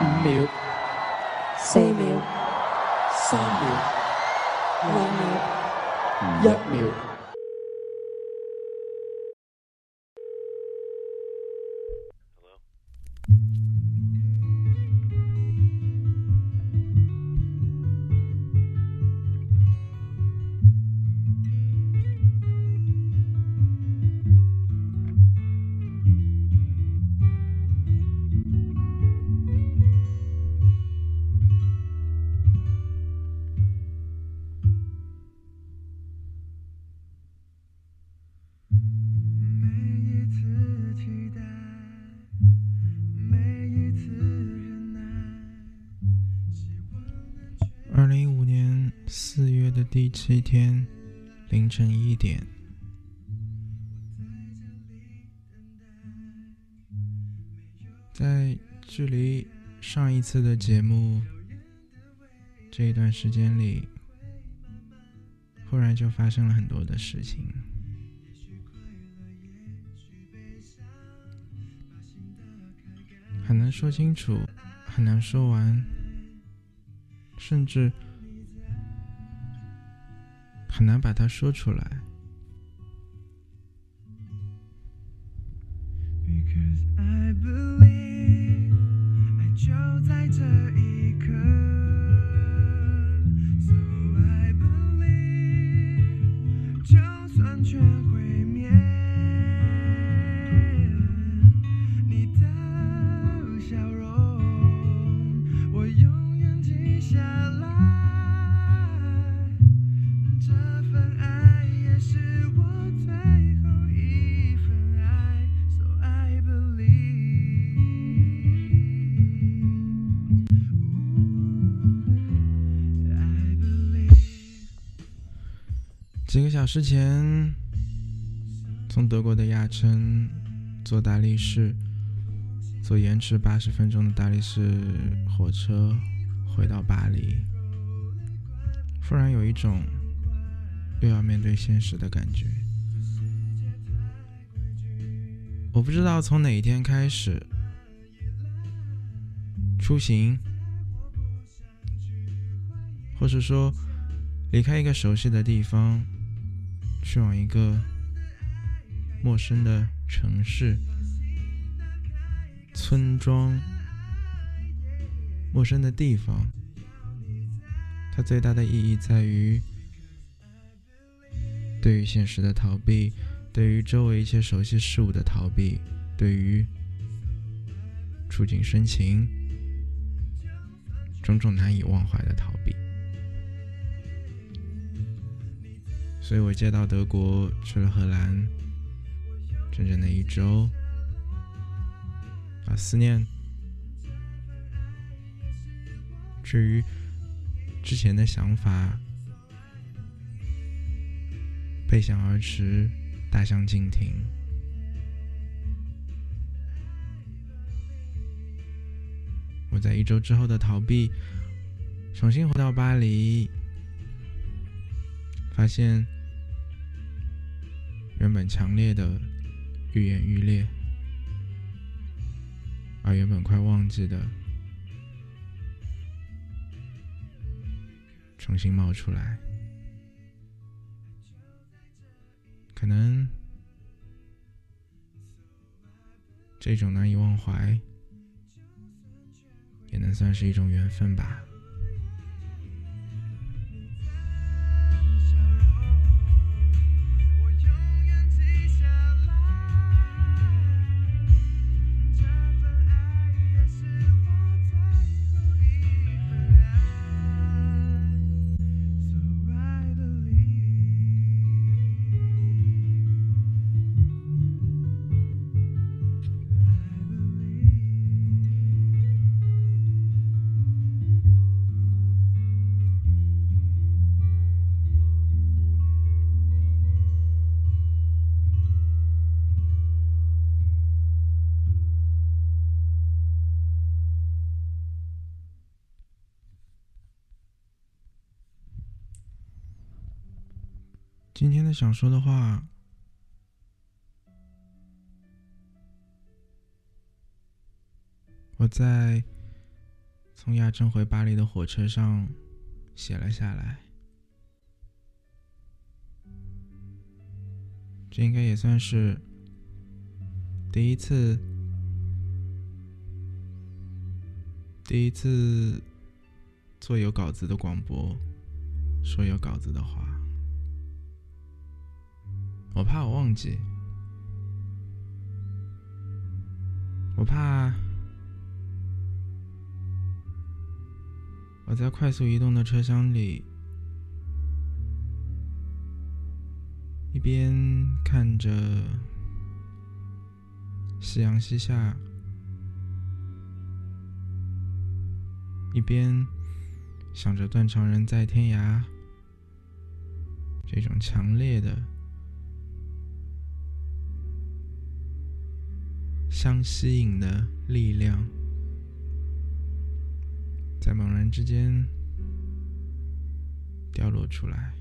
五秒、四秒、三秒、两秒、一秒。七天凌晨一点，在距离上一次的节目这一段时间里，忽然就发生了很多的事情，很难说清楚，很难说完。甚至很难把它说出来。就算全小时前，从德国的亚琛坐大力士，坐延迟八十分钟的大力士火车回到巴黎，忽然有一种又要面对现实的感觉。我不知道从哪一天开始，出行，或是说离开一个熟悉的地方。去往一个陌生的城市、村庄、陌生的地方，它最大的意义在于对于现实的逃避，对于周围一切熟悉事物的逃避，对于触景生情、种种难以忘怀的逃避。所以我接到德国，去了荷兰，整整的一周，把思念，至于之前的想法，背向而驰，大相径庭。我在一周之后的逃避，重新回到巴黎，发现。原本强烈的愈演愈烈，而原本快忘记的，重新冒出来。可能这种难以忘怀，也能算是一种缘分吧。今天的想说的话，我在从亚琛回巴黎的火车上写了下来。这应该也算是第一次，第一次做有稿子的广播，说有稿子的话。我怕我忘记，我怕我在快速移动的车厢里，一边看着夕阳西下，一边想着断肠人在天涯这种强烈的。相吸引的力量，在猛然之间掉落出来。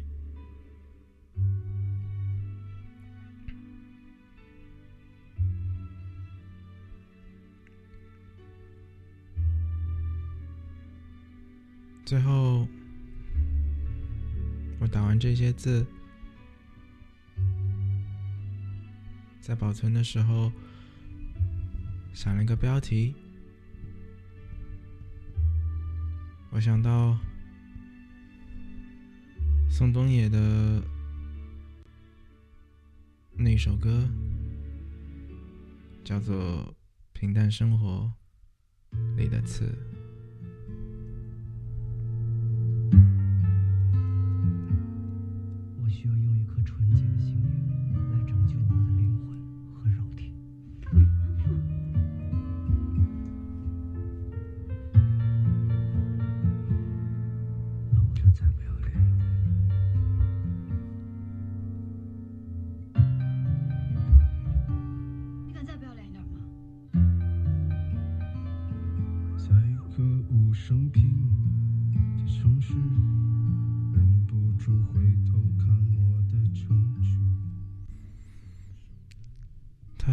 最后，我打完这些字，在保存的时候。想了一个标题，我想到宋冬野的那首歌，叫做《平淡生活》里的词。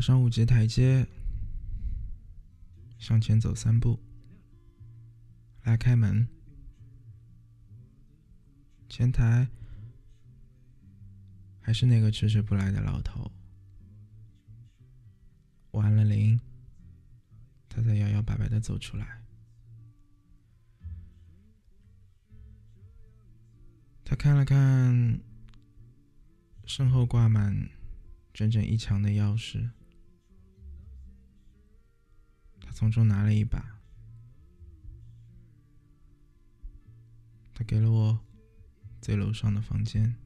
上五级台阶，向前走三步，拉开门，前台还是那个迟迟不来的老头。我按了铃，他才摇摇摆摆的走出来。他看了看身后挂满整整一墙的钥匙。从中拿了一把，他给了我在楼上的房间。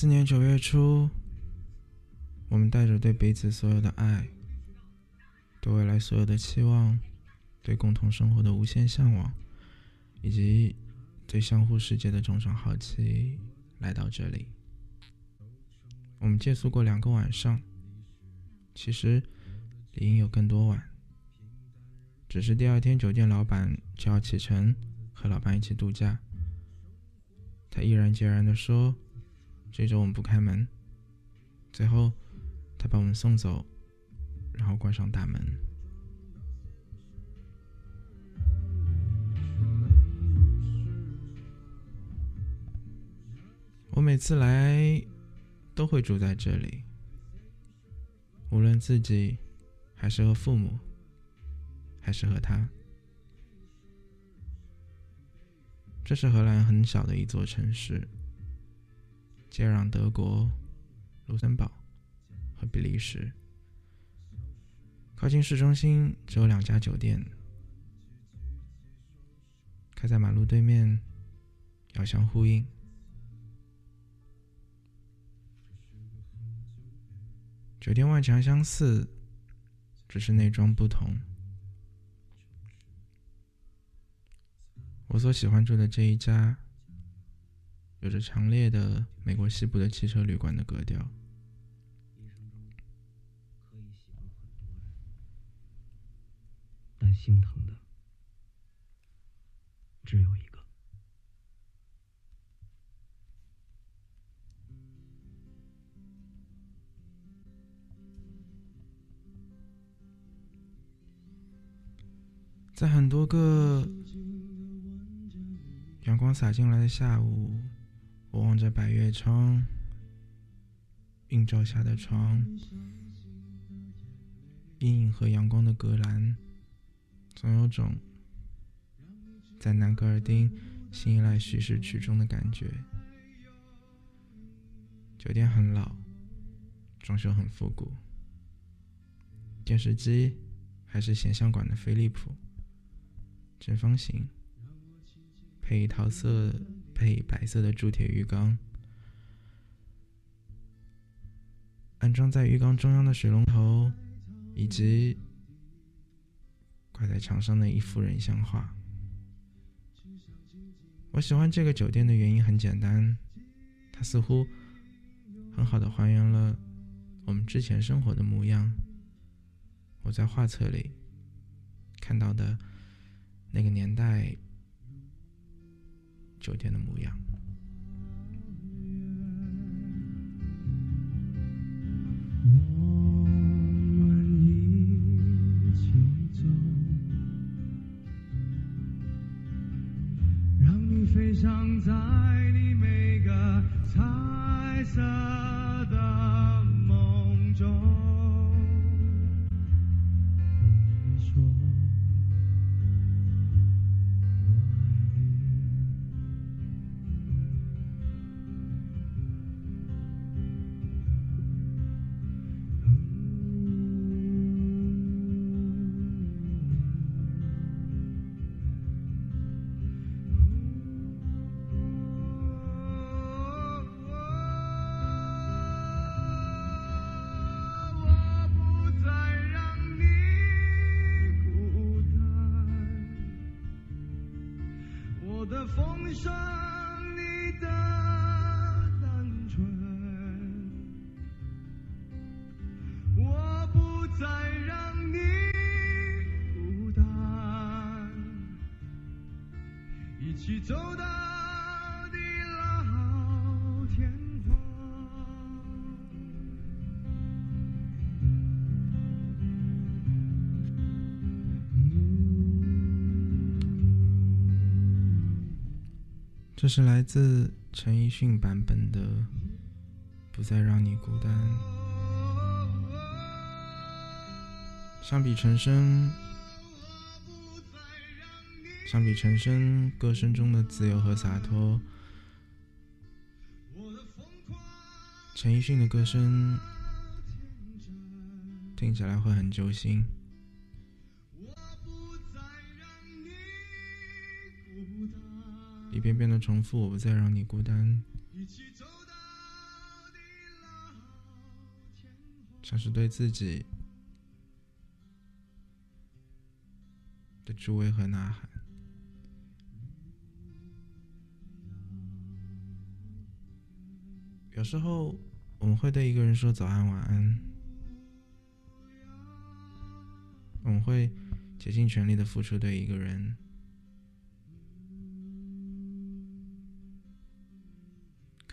四年九月初，我们带着对彼此所有的爱、对未来所有的期望、对共同生活的无限向往，以及对相互世界的种种好奇，来到这里。我们借宿过两个晚上，其实理应有更多晚，只是第二天酒店老板就要启程和老伴一起度假，他毅然决然地说。这周我们不开门。最后，他把我们送走，然后关上大门。我每次来都会住在这里，无论自己还是和父母，还是和他。这是荷兰很小的一座城市。接壤德国、卢森堡和比利时，靠近市中心只有两家酒店，开在马路对面，遥相呼应。酒店外墙相似，只是内装不同。我所喜欢住的这一家，有着强烈的美国西部的汽车旅馆的格调。但心疼的只有一个。在很多个阳光洒进来的下午，我望着百叶窗，映照下的床，阴影和阳光的隔栏，总有种在南格尔丁新一来叙事曲中的感觉。酒店很老，装修很复古，电视机还是显像管的飞利浦。正方形，配桃色配白色的铸铁浴缸，安装在浴缸中央的水龙头，以及挂在墙上的一幅人像画。我喜欢这个酒店的原因很简单，它似乎很好的还原了我们之前生活的模样。我在画册里看到的。那个年代酒店的模样。这是来自陈奕迅版本的《不再让你孤单》。相比陈升，相比陈升歌声中的自由和洒脱，陈奕迅的歌声听起来会很揪心。一遍遍的重复，我不再让你孤单，像是对自己的助威和呐喊。有时候我们会对一个人说早安、晚安，我们会竭尽全力的付出对一个人。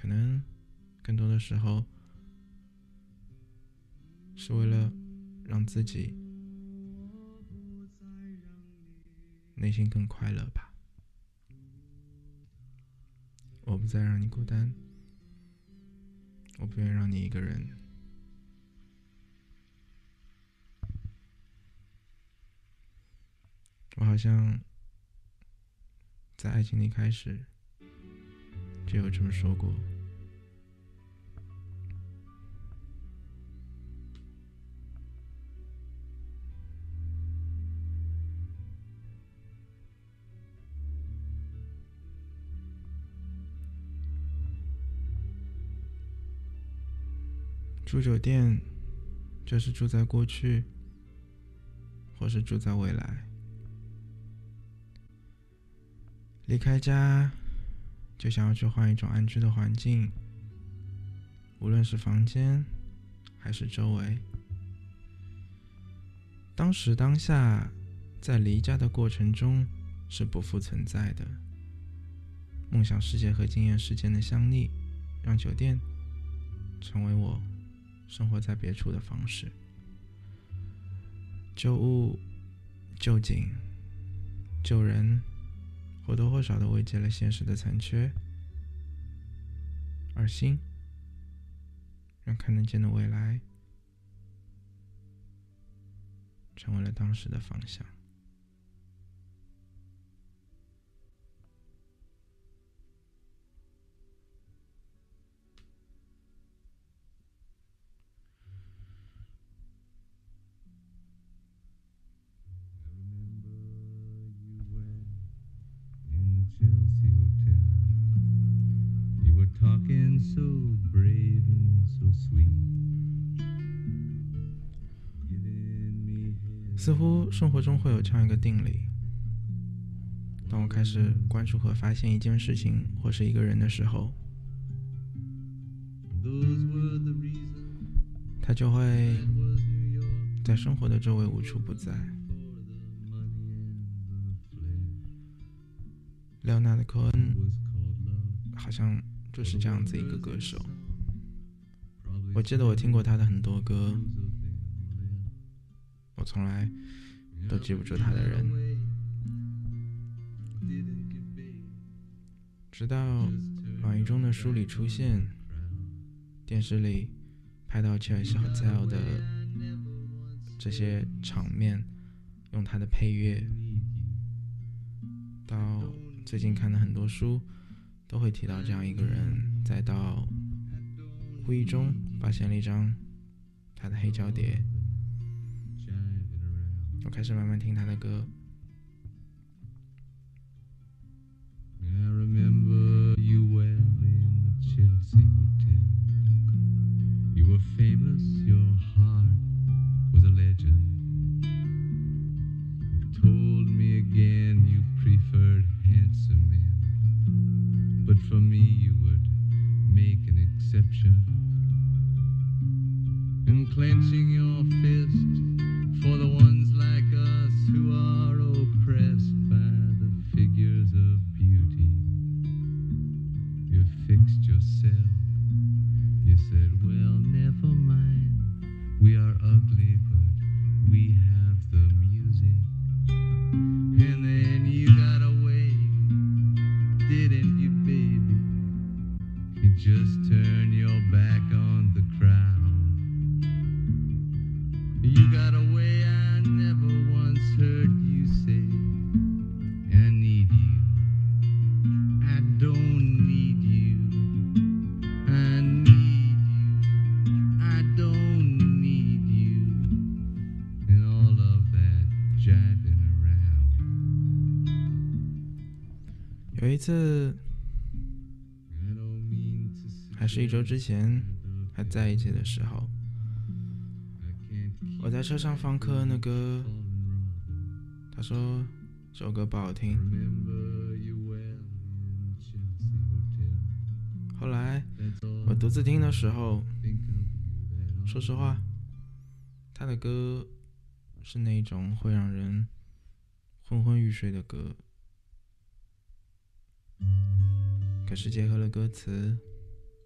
可能更多的时候是为了让自己内心更快乐吧。我不再让你孤单，我不愿让你一个人。我好像在爱情里开始就有这么说过。住酒店，就是住在过去，或是住在未来。离开家，就想要去换一种安居的环境，无论是房间还是周围。当时当下，在离家的过程中是不复存在的。梦想世界和经验世间的相逆，让酒店成为我生活在别处的方式。旧物、旧景、旧人，或多或少的慰藉了现实的残缺，而心，让看得见的未来。成为了当时的方向。似乎生活中会有这样一个定理：当我开始关注和发现一件事情或是一个人的时候，他就会在生活的周围无处不在。莱昂纳德·科恩好像就是这样子一个歌手。我记得我听过他的很多歌。我从来都记不住他的人，直到网易中的书里出现，电视里拍到切尔西 hotel 的这些场面，用他的配乐，到最近看的很多书，都会提到这样一个人，再到无意中发现了一张他的黑胶碟。我开始慢慢听他的歌。and clenching your fist for the ones like us who are oppressed by the figures of beauty. You fixed yourself. You said, well, never mind. We are ugly, but we have the 一周之前还在一起的时候，我在车上放科恩的歌，他说这首歌不好听。后来我独自听的时候，说实话，他的歌是那种会让人昏昏欲睡的歌。可是结合了歌词，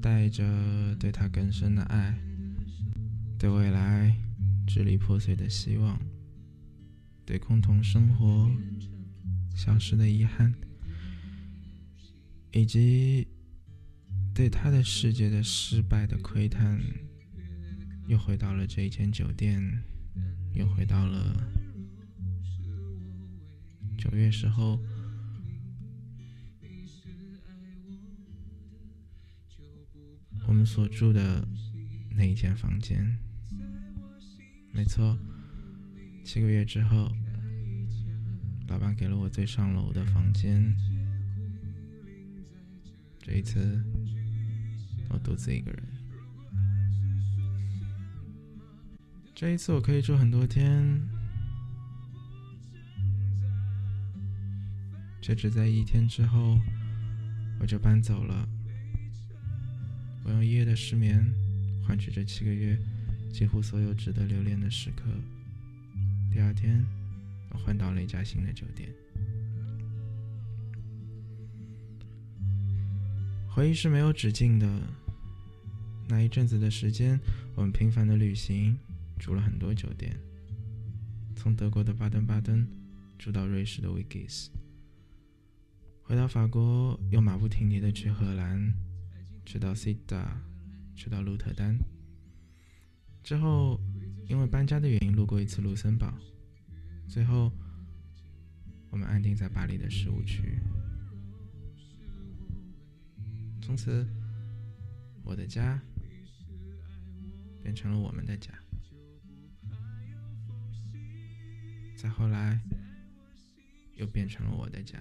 带着对他更深的爱，对未来支离破碎的希望，对共同生活消失的遗憾，以及对他的世界的失败的窥探，又回到了这一间酒店，又回到了九月时候，我们所住的那一间房间，没错，七个月之后，老板给了我最上楼的房间。这一次，我独自一个人。这一次我可以住很多天，却只在一天之后，我就搬走了。我用一夜的失眠换取这七个月几乎所有值得留恋的时刻。第二天，我换到了一家新的酒店。回忆是没有止境的。那一阵子的时间，我们频繁的旅行，住了很多酒店，从德国的巴登巴登住到瑞士的维吉斯，回到法国又马不停蹄的去荷兰。去到西达，去到鹿特丹，之后因为搬家的原因路过一次卢森堡，最后我们安定在巴黎的十五区。从此，我的家变成了我们的家。再后来，又变成了我的家。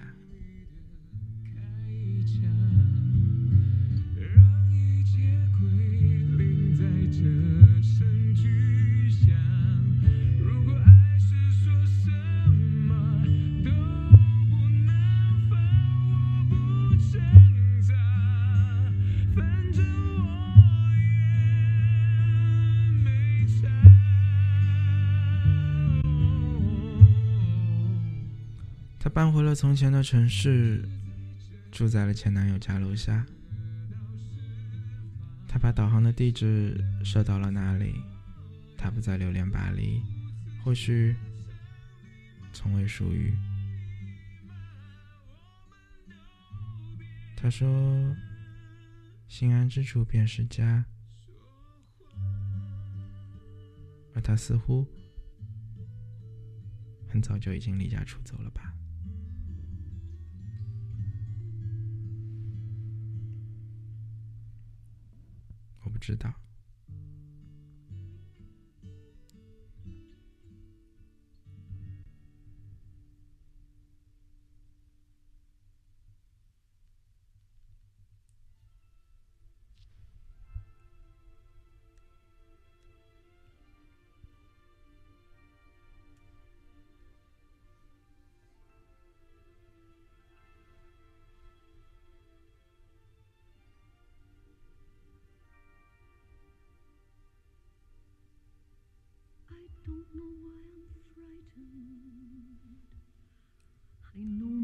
搬回了从前的城市，住在了前男友家楼下。他把导航的地址设到了那里。他不再留恋巴黎，或许从未属于。他说：“心安之处便是家。”而他似乎很早就已经离家出走了吧。知道。don't know why I'm frightened. I know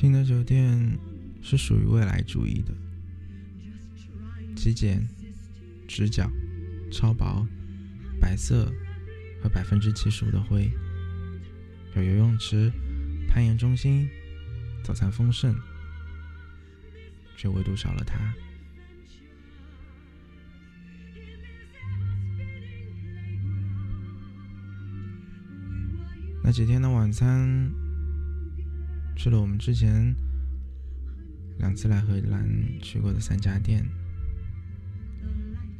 新的酒店是属于未来主义的，极简、直角、超薄、白色和百分之七十五的灰，有游泳池、攀岩中心、早餐丰盛，却唯独少了它。那几天的晚餐。去了我们之前两次来荷兰去过的三家店，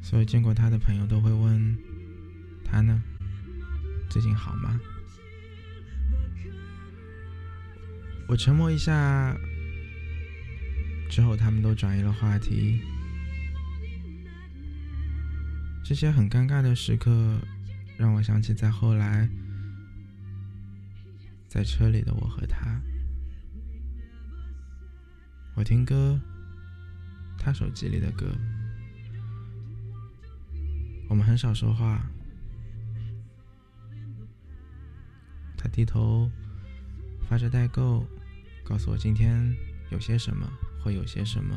所以见过他的朋友都会问他呢？最近好吗？我沉默一下，之后他们都转移了话题。这些很尴尬的时刻，让我想起在后来，在车里的我和他。我听歌，他手机里的歌。我们很少说话。他低头发着代购，告诉我今天有些什么，会有些什么，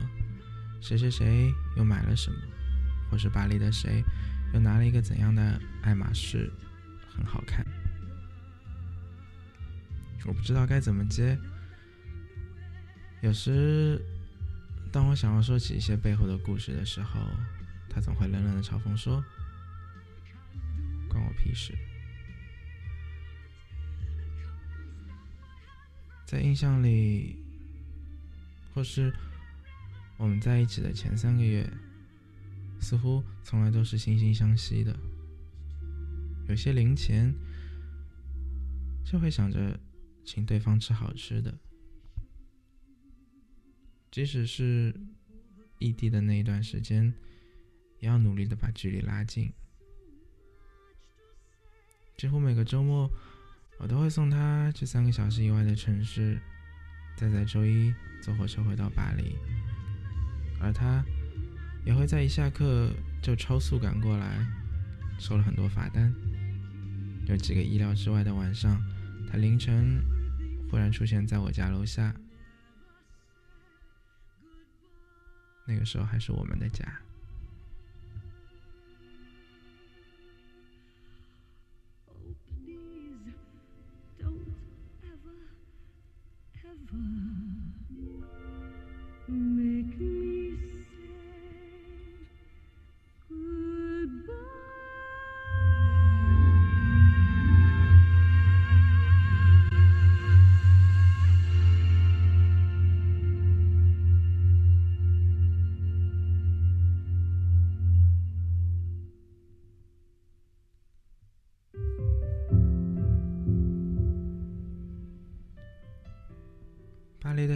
谁谁谁又买了什么，或是巴黎的谁又拿了一个怎样的爱马仕，很好看。我不知道该怎么接。有时，当我想要说起一些背后的故事的时候，他总会冷冷的嘲讽说：“关我屁事。”在印象里，或是我们在一起的前三个月，似乎从来都是惺惺相惜的。有些零钱，就会想着请对方吃好吃的。即使是异地的那一段时间，也要努力的把距离拉近。几乎每个周末，我都会送他去三个小时以外的城市，再在周一坐火车回到巴黎。而他也会在一下课就超速赶过来，收了很多罚单。有几个意料之外的晚上，他凌晨忽然出现在我家楼下。那个时候还是我们的家。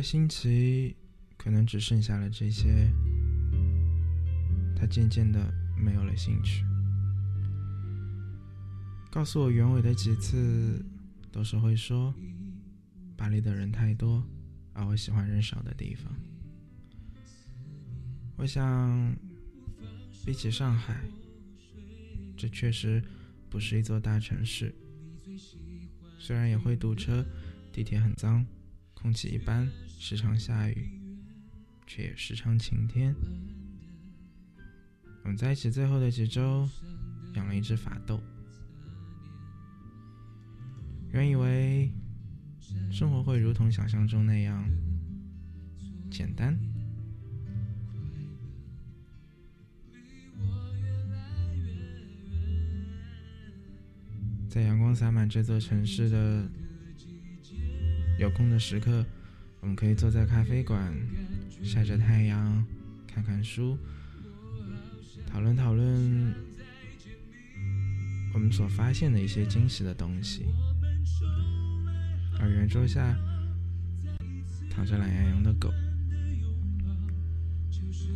新奇，可能只剩下了这些。他渐渐的没有了兴趣，告诉我原委的几次，都是会说巴黎的人太多，而我喜欢人少的地方。我想，比起上海，这确实不是一座大城市。虽然也会堵车，地铁很脏。空气一般，时常下雨，却也时常晴天。我们在一起最后的几周，养了一只法斗。原以为生活会如同想象中那样简单，在阳光洒满这座城市的。有空的时刻，我们可以坐在咖啡馆，晒着太阳，看看书，讨论讨论我们所发现的一些惊喜的东西。而圆桌下躺着懒洋洋的狗，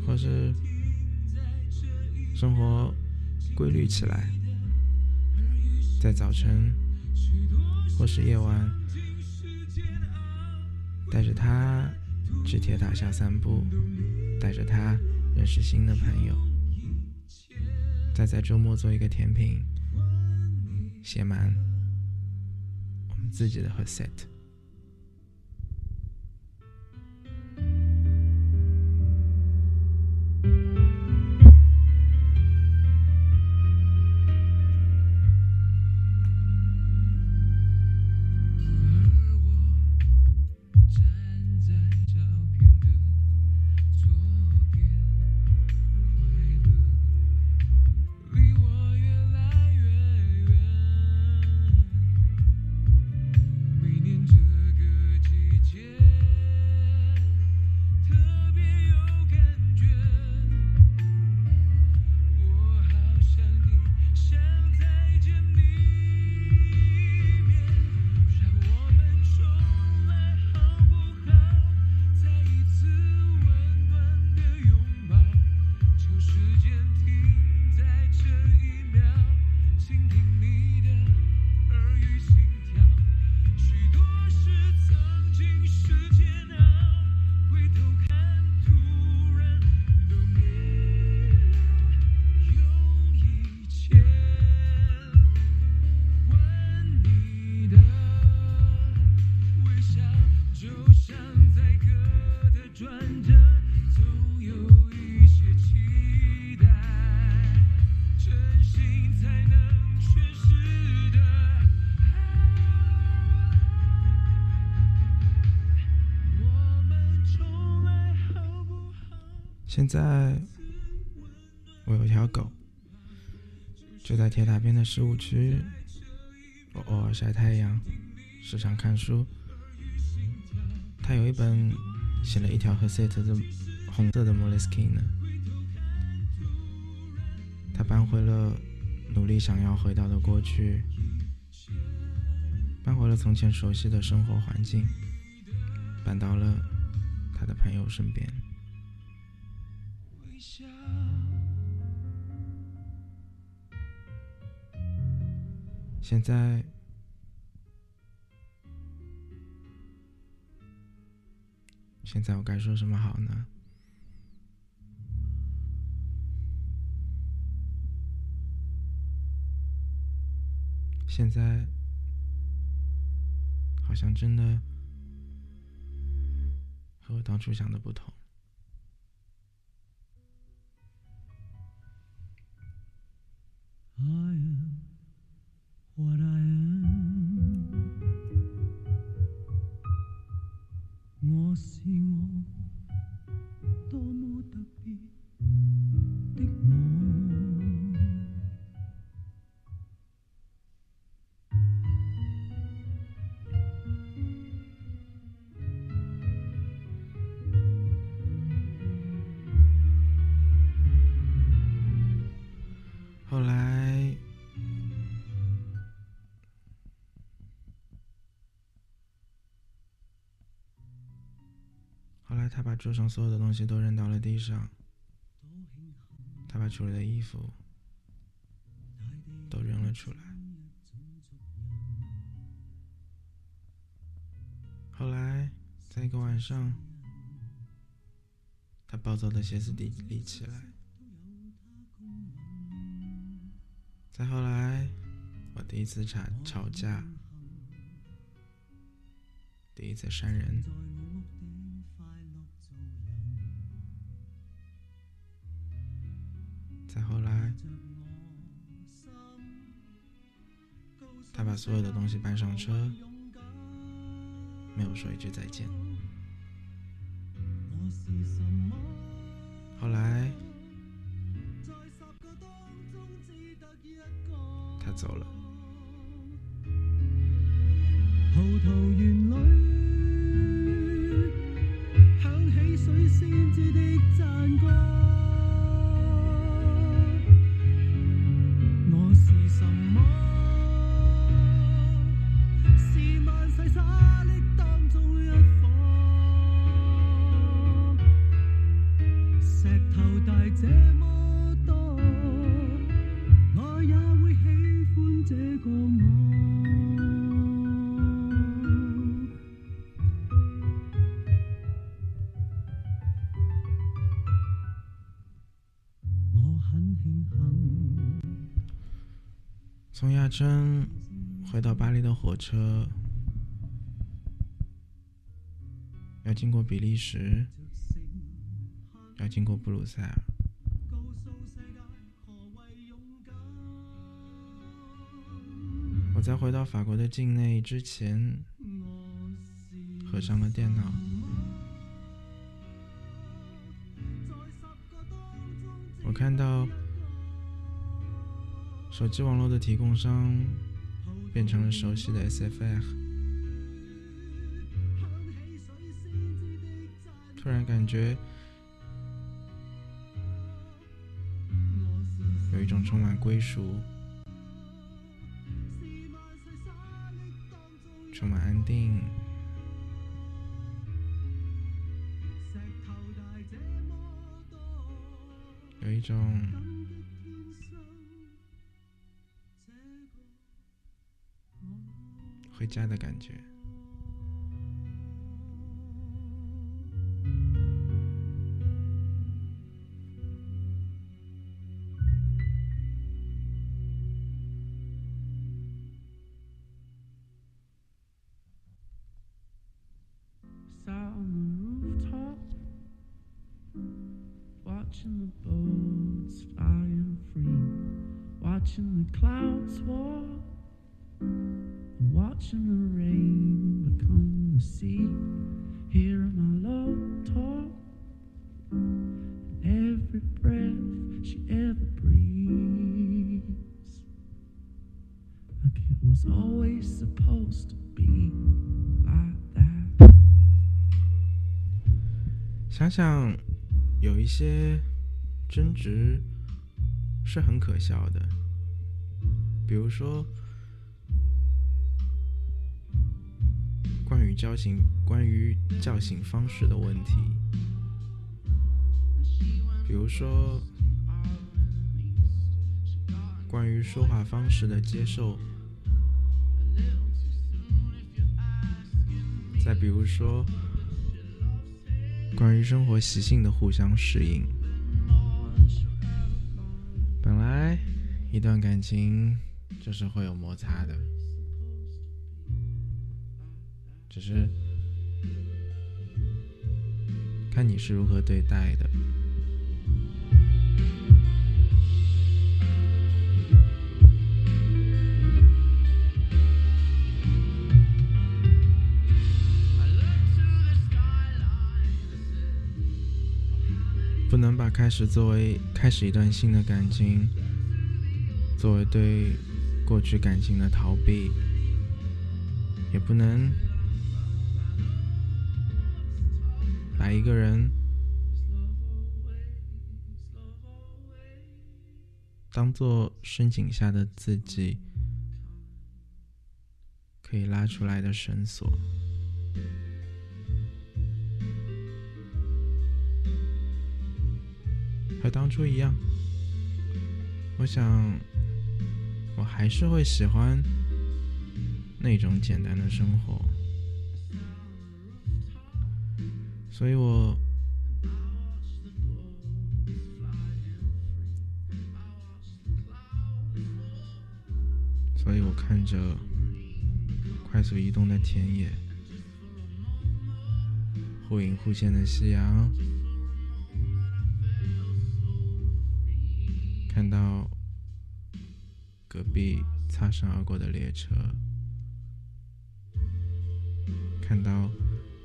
或是生活规律起来，在早晨或是夜晚。带着他去铁塔下散步，带着他认识新的朋友，再在周末做一个甜品，写满我们自己的和 s e t 现在我有条狗，就在铁塔边的食物区。我偶尔晒太阳，时常看书。他有一本写了一条和 set 的红色的 Moleskine 呢。他搬回了努力想要回到的过去，搬回了从前熟悉的生活环境，搬到了他的朋友身边。现在，现在我该说什么好呢？现在，好像真的和我当初想的不同。桌上所有的东西都扔到了地上。他把处理的衣服都扔了出来。后来，在一个晚上，他暴躁的歇斯底里起来。再后来，我第一次吵吵架，第一次删人。再后来，他把所有的东西搬上车，没有说一句再见。后来。他走了。从亚琛回到巴黎的火车，要经过比利时，要经过布鲁塞尔。我在回到法国的境内之前，合上了电脑。我看到手机网络的提供商变成了熟悉的 SFR，突然感觉有一种充满归属、充满安定。有一种回家的感觉。Was always supposed to be like that. 想想，有一些争执是很可笑的，比如说关于叫醒、关于叫醒方式的问题，比如说关于说话方式的接受，再比如说。关于生活习性的互相适应，本来一段感情就是会有摩擦的，只是看你是如何对待的。能把开始作为开始一段新的感情，作为对过去感情的逃避，也不能把一个人当做深井下的自己可以拉出来的绳索。和当初一样，我想，我还是会喜欢那种简单的生活，所以我，所以我看着快速移动的田野，忽隐忽现的夕阳。壁擦身而过的列车，看到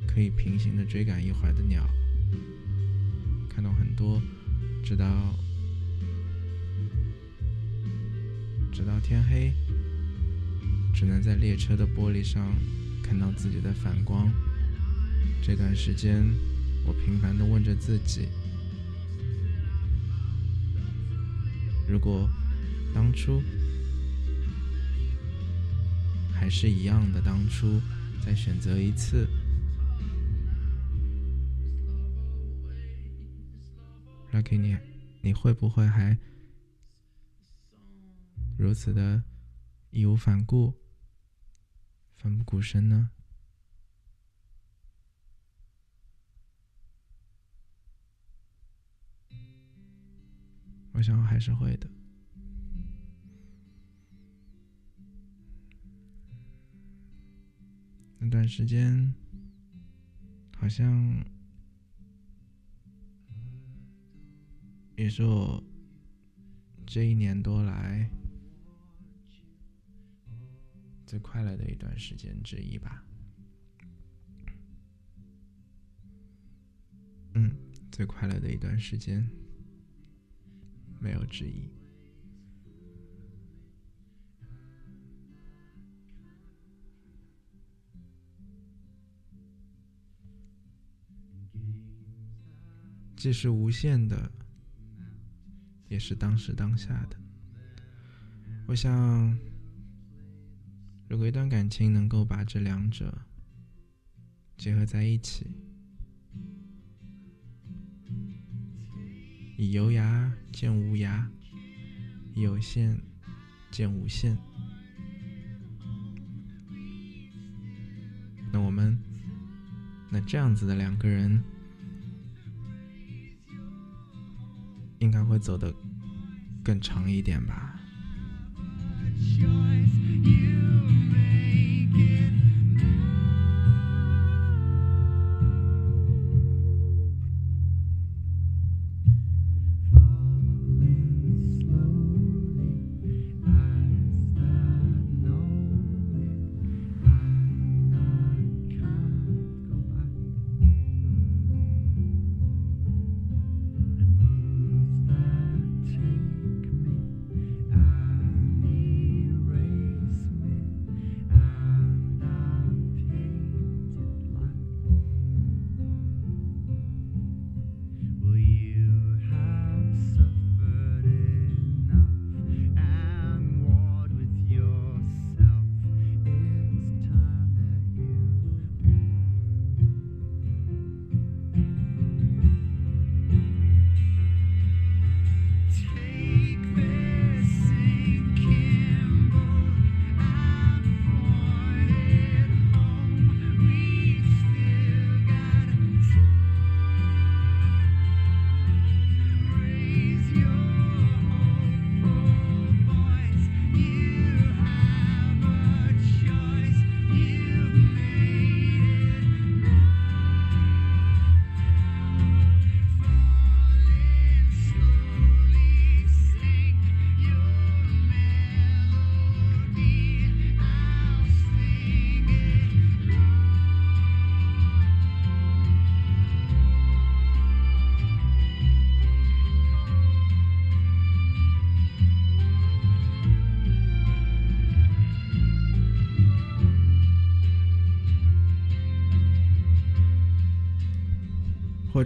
可以平行的追赶一会的鸟，看到很多直到直到天黑，只能在列车的玻璃上看到自己的反光。这段时间，我频繁的问着自己。如果当初还是一样的，当初再选择一次，Lucky 你，你会不会还如此的义无反顾、奋不顾身呢？我想还是会的。那段时间，好像也是我这一年多来最快乐的一段时间之一吧。嗯，最快乐的一段时间。没有之一。既是无限的，也是当时当下的。我想，如果一段感情能够把这两者结合在一起。以有涯见无涯，以有限见无限。那我们，那这样子的两个人，应该会走得更长一点吧。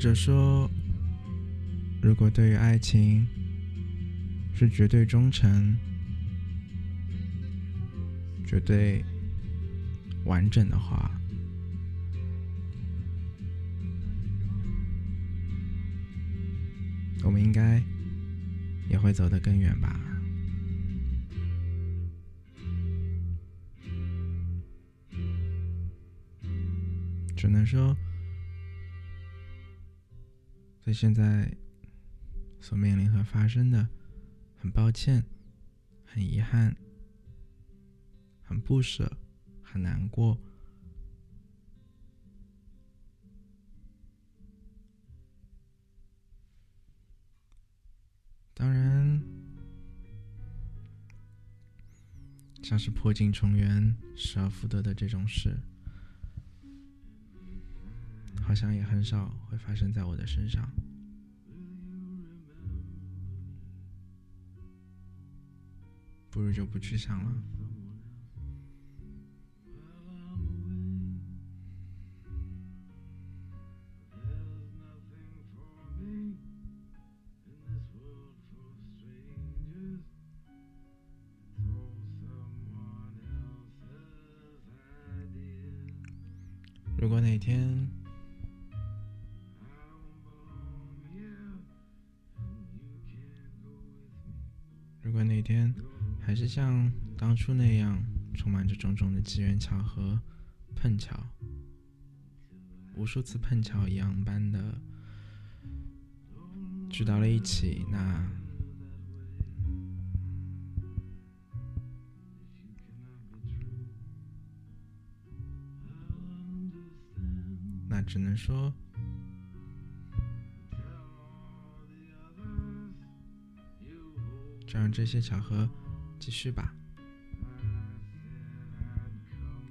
或者说，如果对于爱情是绝对忠诚、绝对完整的话，我们应该也会走得更远吧。只能说。对现在所面临和发生的，很抱歉，很遗憾，很不舍，很难过。当然，像是破镜重圆、失而复得的这种事。好像也很少会发生在我的身上，不如就不去想了。还是像当初那样充满着种种的机缘巧合、碰巧、无数次碰巧一样般的聚到了一起，那那只能说。就让这些巧合继续吧。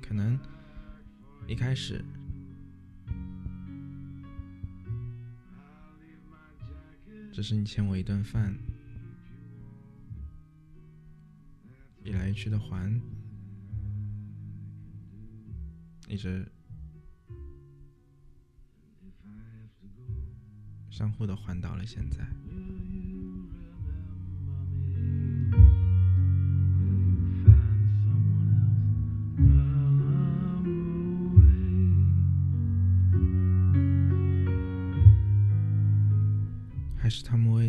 可能一开始只是你欠我一顿饭，一来一去的还，一直相互的还到了现在。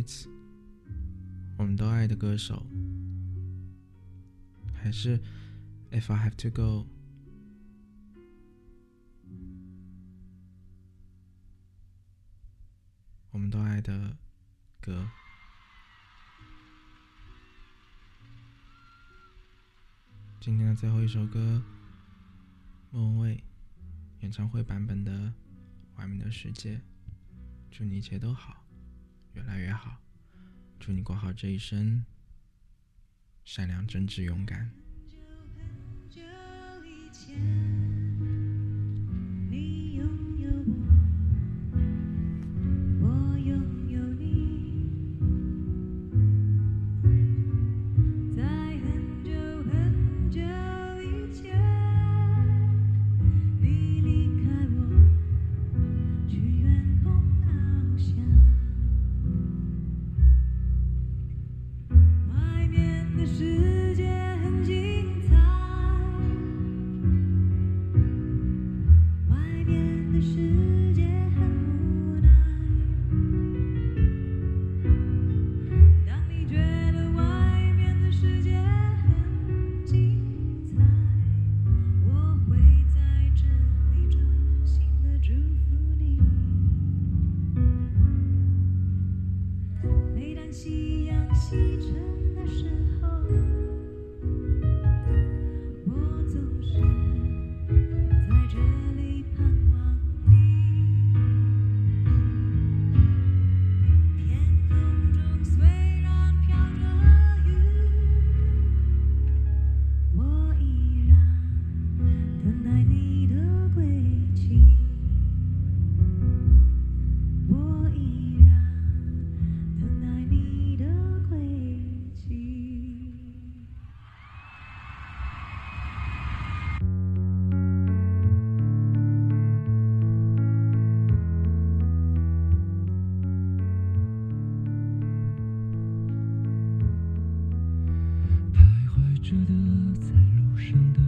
是 Tom Waits，我们都爱的歌手，还是 If I Have to Go，我们都爱的歌。今天的最后一首歌，莫文蔚演唱会版本的《外面的世界》，祝你一切都好。越来越好，祝你过好这一生，善良、真挚、勇敢。着的，在路上的，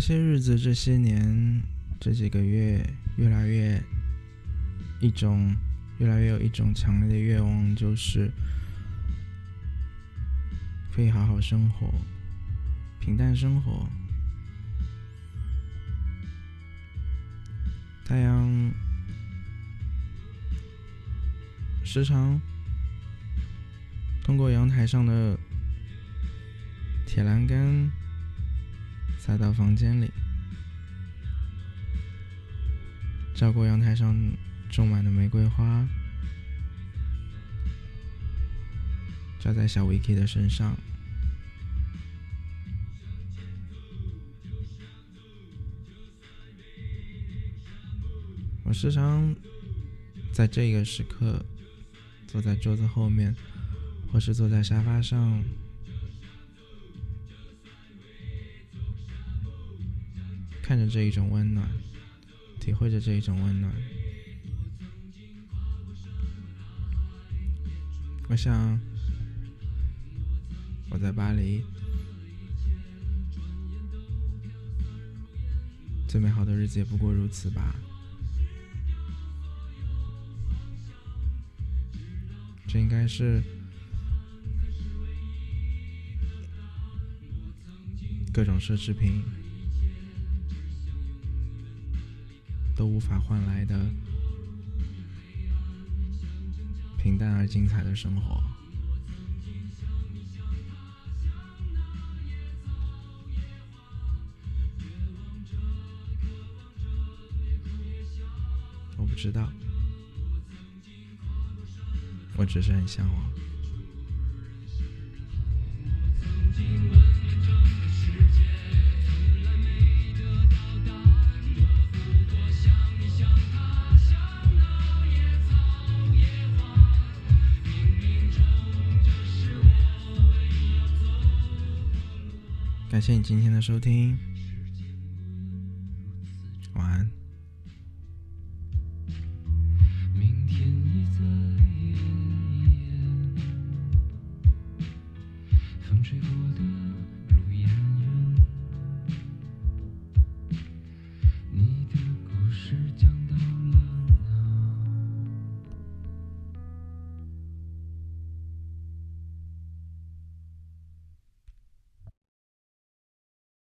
这些日子，这些年，这几个月，越来越一种，越来越有一种强烈的愿望，就是可以好好生活，平淡生活。太阳时常通过阳台上的铁栏杆塞到房间里，照顾阳台上种满的玫瑰花，照在小 Vicky 的身上。我时常在这个时刻坐在桌子后面，或是坐在沙发上，看着这一种温暖，体会着这一种温暖。我想，我在巴黎，最美好的日子也不过如此吧。这应该是各种奢侈品都无法换来的平淡而精彩的生活。我不知道，我只是很向往。感谢你今天的收听。